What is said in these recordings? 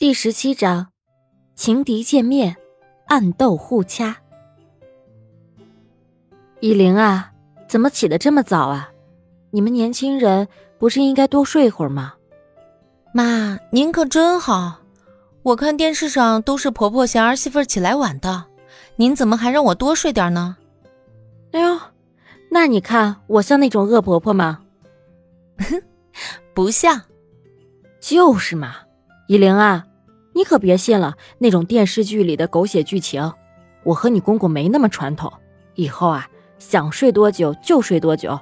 第十七章，情敌见面，暗斗互掐。以玲啊，怎么起得这么早啊？你们年轻人不是应该多睡会儿吗？妈，您可真好。我看电视上都是婆婆嫌儿媳妇起来晚的，您怎么还让我多睡点呢？哎呦，那你看我像那种恶婆婆吗？哼 不像，就是嘛，以玲啊。你可别信了那种电视剧里的狗血剧情，我和你公公没那么传统，以后啊想睡多久就睡多久。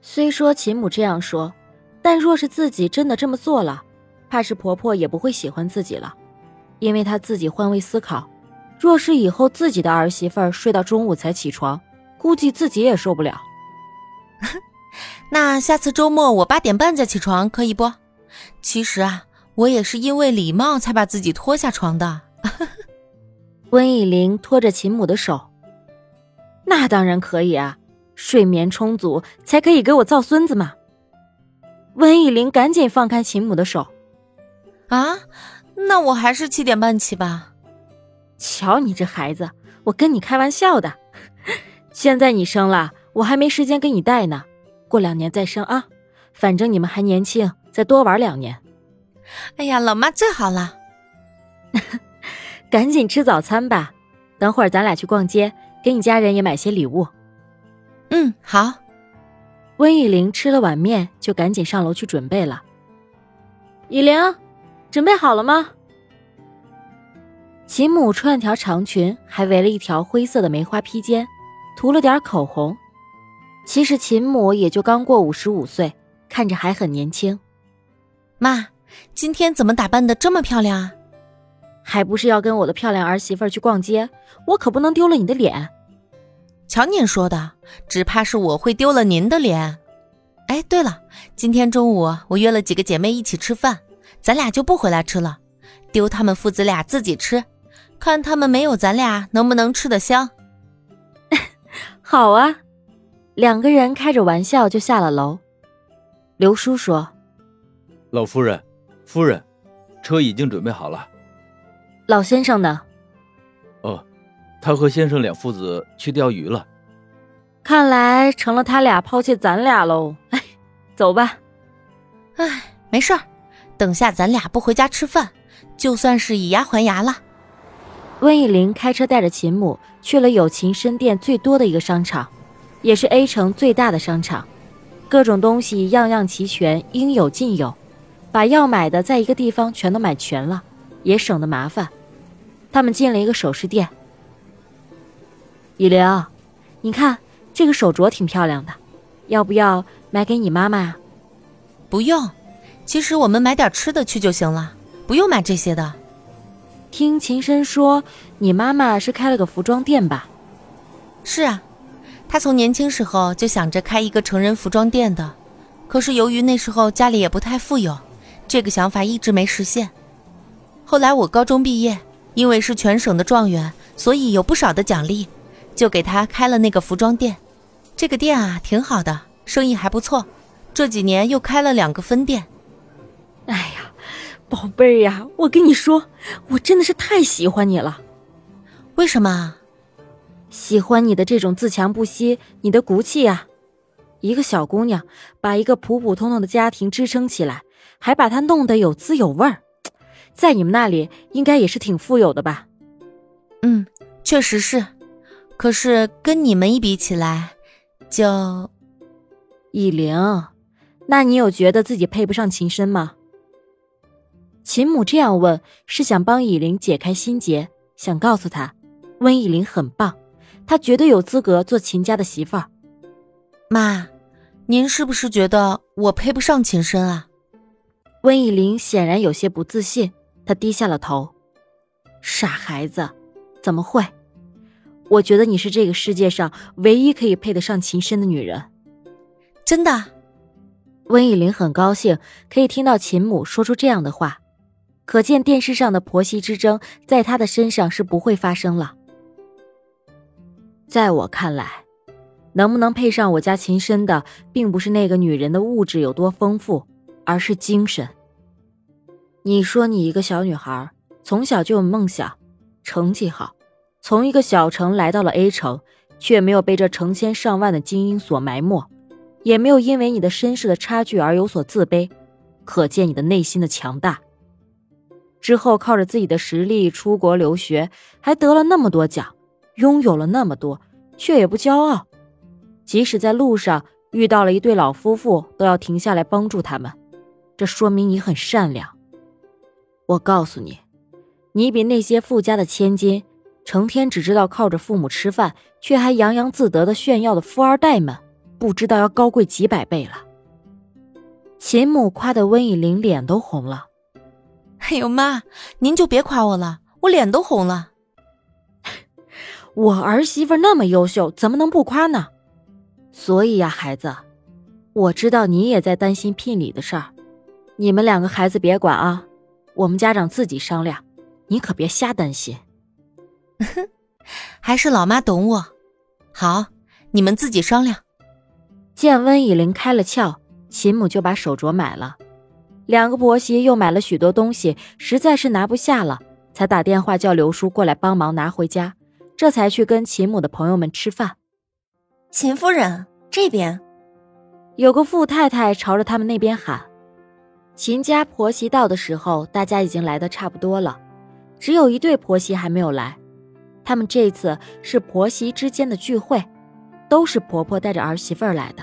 虽说秦母这样说，但若是自己真的这么做了，怕是婆婆也不会喜欢自己了，因为她自己换位思考，若是以后自己的儿媳妇儿睡到中午才起床，估计自己也受不了。那下次周末我八点半再起床可以不？其实啊。我也是因为礼貌才把自己拖下床的。温以玲拖着秦母的手，那当然可以啊，睡眠充足才可以给我造孙子嘛。温以玲赶紧放开秦母的手，啊，那我还是七点半起吧。瞧你这孩子，我跟你开玩笑的。现在你生了，我还没时间给你带呢，过两年再生啊，反正你们还年轻，再多玩两年。哎呀，老妈最好了，赶紧吃早餐吧。等会儿咱俩去逛街，给你家人也买些礼物。嗯，好。温以玲吃了碗面，就赶紧上楼去准备了。以玲，准备好了吗？秦母穿了条长裙，还围了一条灰色的梅花披肩，涂了点口红。其实秦母也就刚过五十五岁，看着还很年轻。妈。今天怎么打扮的这么漂亮啊？还不是要跟我的漂亮儿媳妇去逛街，我可不能丢了你的脸。瞧您说的，只怕是我会丢了您的脸。哎，对了，今天中午我约了几个姐妹一起吃饭，咱俩就不回来吃了，丢他们父子俩自己吃，看他们没有咱俩能不能吃得香。好啊，两个人开着玩笑就下了楼。刘叔说：“老夫人。”夫人，车已经准备好了。老先生呢？哦，他和先生两父子去钓鱼了。看来成了他俩抛弃咱俩喽。哎，走吧。哎，没事儿，等下咱俩不回家吃饭，就算是以牙还牙了。温以玲开车带着秦母去了有秦深店最多的一个商场，也是 A 城最大的商场，各种东西样样齐全，应有尽有。把要买的在一个地方全都买全了，也省得麻烦。他们进了一个首饰店。雨玲，你看这个手镯挺漂亮的，要不要买给你妈妈啊？不用，其实我们买点吃的去就行了，不用买这些的。听秦深说，你妈妈是开了个服装店吧？是啊，她从年轻时候就想着开一个成人服装店的，可是由于那时候家里也不太富有。这个想法一直没实现。后来我高中毕业，因为是全省的状元，所以有不少的奖励，就给他开了那个服装店。这个店啊，挺好的，生意还不错。这几年又开了两个分店。哎呀，宝贝儿呀，我跟你说，我真的是太喜欢你了。为什么？喜欢你的这种自强不息，你的骨气呀。一个小姑娘，把一个普普通通的家庭支撑起来。还把它弄得有滋有味儿，在你们那里应该也是挺富有的吧？嗯，确实是。可是跟你们一比起来，就以玲，那你有觉得自己配不上秦深吗？秦母这样问，是想帮以玲解开心结，想告诉她，温以玲很棒，她绝对有资格做秦家的媳妇儿。妈，您是不是觉得我配不上秦深啊？温以玲显然有些不自信，她低下了头。傻孩子，怎么会？我觉得你是这个世界上唯一可以配得上秦深的女人。真的？温以玲很高兴可以听到秦母说出这样的话，可见电视上的婆媳之争在她的身上是不会发生了。在我看来，能不能配上我家秦深的，并不是那个女人的物质有多丰富，而是精神。你说你一个小女孩，从小就有梦想，成绩好，从一个小城来到了 A 城，却没有被这成千上万的精英所埋没，也没有因为你的身世的差距而有所自卑，可见你的内心的强大。之后靠着自己的实力出国留学，还得了那么多奖，拥有了那么多，却也不骄傲。即使在路上遇到了一对老夫妇，都要停下来帮助他们。这说明你很善良。我告诉你，你比那些富家的千金，成天只知道靠着父母吃饭，却还洋洋自得的炫耀的富二代们，不知道要高贵几百倍了。秦母夸的温以玲脸都红了。哎呦妈，您就别夸我了，我脸都红了。我儿媳妇那么优秀，怎么能不夸呢？所以呀，孩子，我知道你也在担心聘礼的事儿，你们两个孩子别管啊，我们家长自己商量，你可别瞎担心。还是老妈懂我。好，你们自己商量。见温以玲开了窍，秦母就把手镯买了。两个婆媳又买了许多东西，实在是拿不下了，才打电话叫刘叔过来帮忙拿回家，这才去跟秦母的朋友们吃饭。秦夫人这边，有个富太太朝着他们那边喊。秦家婆媳到的时候，大家已经来的差不多了，只有一对婆媳还没有来。他们这次是婆媳之间的聚会，都是婆婆带着儿媳妇儿来的。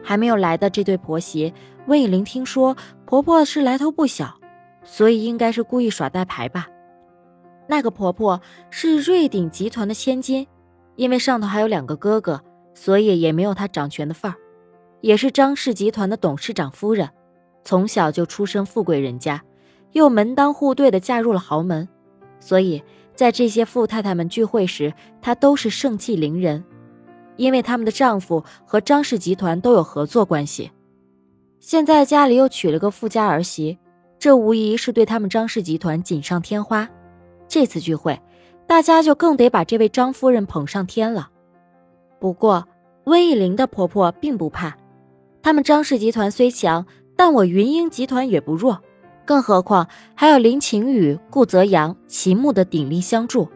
还没有来的这对婆媳，温以玲听说婆婆是来头不小，所以应该是故意耍大牌吧。那个婆婆是瑞鼎集团的千金，因为上头还有两个哥哥，所以也没有她掌权的份儿。也是张氏集团的董事长夫人，从小就出身富贵人家，又门当户对的嫁入了豪门，所以在这些富太太们聚会时，她都是盛气凌人。因为他们的丈夫和张氏集团都有合作关系，现在家里又娶了个富家儿媳，这无疑是对他们张氏集团锦上添花。这次聚会，大家就更得把这位张夫人捧上天了。不过，温以玲的婆婆并不怕，他们张氏集团虽强，但我云英集团也不弱，更何况还有林晴雨、顾泽阳、秦牧的鼎力相助。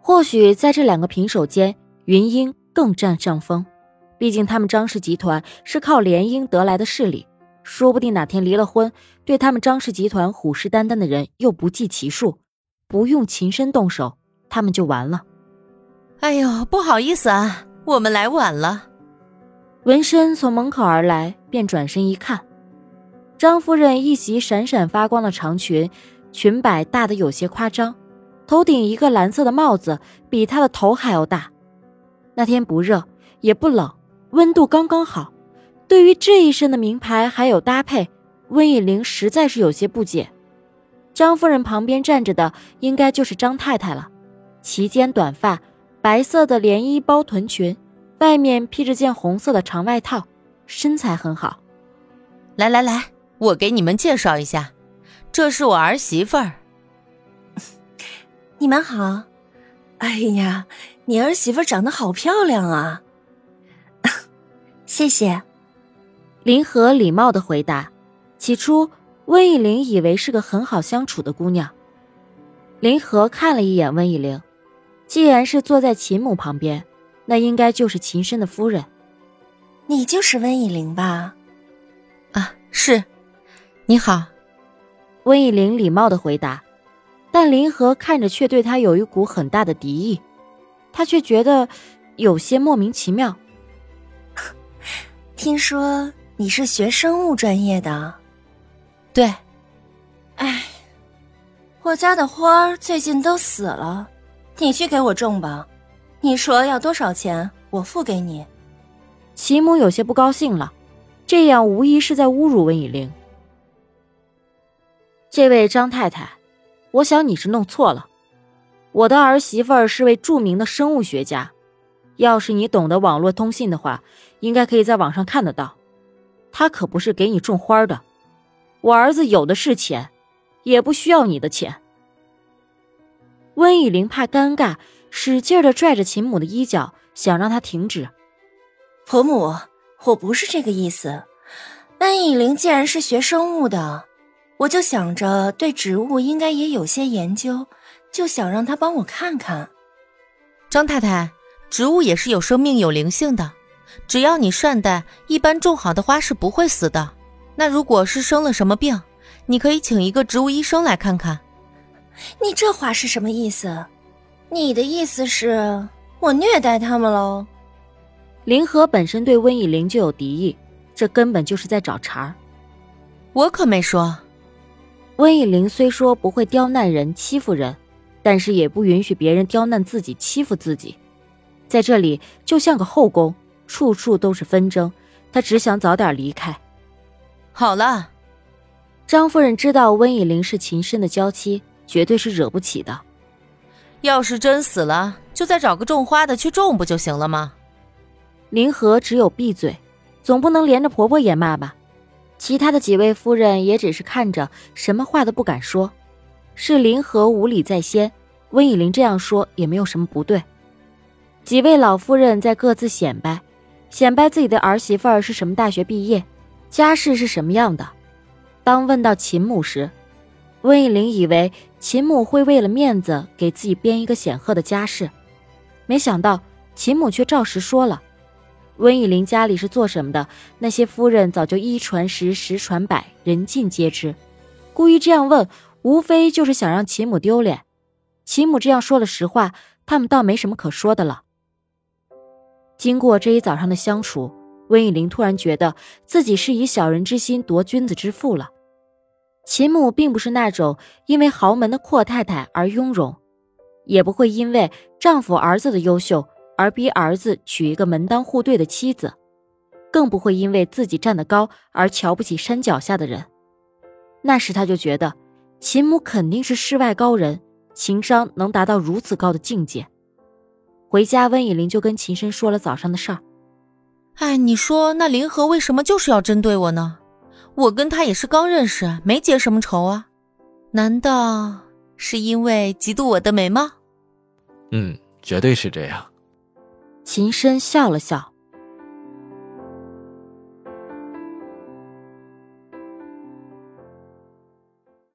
或许在这两个平手间，云英。更占上风，毕竟他们张氏集团是靠联姻得来的势力，说不定哪天离了婚，对他们张氏集团虎视眈眈的人又不计其数，不用秦深动手，他们就完了。哎呦，不好意思啊，我们来晚了。文深从门口而来，便转身一看，张夫人一袭闪闪发光的长裙，裙摆大的有些夸张，头顶一个蓝色的帽子，比她的头还要大。那天不热也不冷，温度刚刚好。对于这一身的名牌还有搭配，温以玲实在是有些不解。张夫人旁边站着的应该就是张太太了，齐肩短发，白色的连衣包臀裙，外面披着件红色的长外套，身材很好。来来来，我给你们介绍一下，这是我儿媳妇儿。你们好。哎呀，你儿媳妇长得好漂亮啊！谢谢。林和礼貌的回答。起初，温以玲以为是个很好相处的姑娘。林和看了一眼温以玲，既然是坐在秦母旁边，那应该就是秦深的夫人。你就是温以玲吧？啊，是。你好。温以玲礼貌的回答。但林和看着却对他有一股很大的敌意，他却觉得有些莫名其妙。听说你是学生物专业的，对。哎，我家的花儿最近都死了，你去给我种吧。你说要多少钱，我付给你。齐母有些不高兴了，这样无疑是在侮辱温以玲。这位张太太。我想你是弄错了，我的儿媳妇儿是位著名的生物学家，要是你懂得网络通信的话，应该可以在网上看得到。她可不是给你种花的，我儿子有的是钱，也不需要你的钱。温以玲怕尴尬，使劲的拽着秦母的衣角，想让她停止。婆母，我不是这个意思。温以玲既然是学生物的。我就想着对植物应该也有些研究，就想让他帮我看看。张太太，植物也是有生命、有灵性的，只要你善待，一般种好的花是不会死的。那如果是生了什么病，你可以请一个植物医生来看看。你这话是什么意思？你的意思是我虐待他们喽？林和本身对温以玲就有敌意，这根本就是在找茬儿。我可没说。温以玲虽说不会刁难人、欺负人，但是也不允许别人刁难自己、欺负自己。在这里就像个后宫，处处都是纷争，她只想早点离开。好了，张夫人知道温以玲是秦深的娇妻，绝对是惹不起的。要是真死了，就再找个种花的去种不就行了吗？林和只有闭嘴，总不能连着婆婆也骂吧？其他的几位夫人也只是看着，什么话都不敢说。是林和无礼在先，温以玲这样说也没有什么不对。几位老夫人在各自显摆，显摆自己的儿媳妇儿是什么大学毕业，家世是什么样的。当问到秦母时，温以玲以为秦母会为了面子给自己编一个显赫的家世，没想到秦母却照实说了。温以玲家里是做什么的？那些夫人早就一传十，十传百，人尽皆知。故意这样问，无非就是想让秦母丢脸。秦母这样说了实话，他们倒没什么可说的了。经过这一早上的相处，温以玲突然觉得自己是以小人之心夺君子之腹了。秦母并不是那种因为豪门的阔太太而雍容，也不会因为丈夫儿子的优秀。而逼儿子娶一个门当户对的妻子，更不会因为自己站得高而瞧不起山脚下的人。那时他就觉得，秦母肯定是世外高人，情商能达到如此高的境界。回家，温以玲就跟秦深说了早上的事儿。哎，你说那林和为什么就是要针对我呢？我跟他也是刚认识，没结什么仇啊。难道是因为嫉妒我的美貌？嗯，绝对是这样。秦深笑了笑。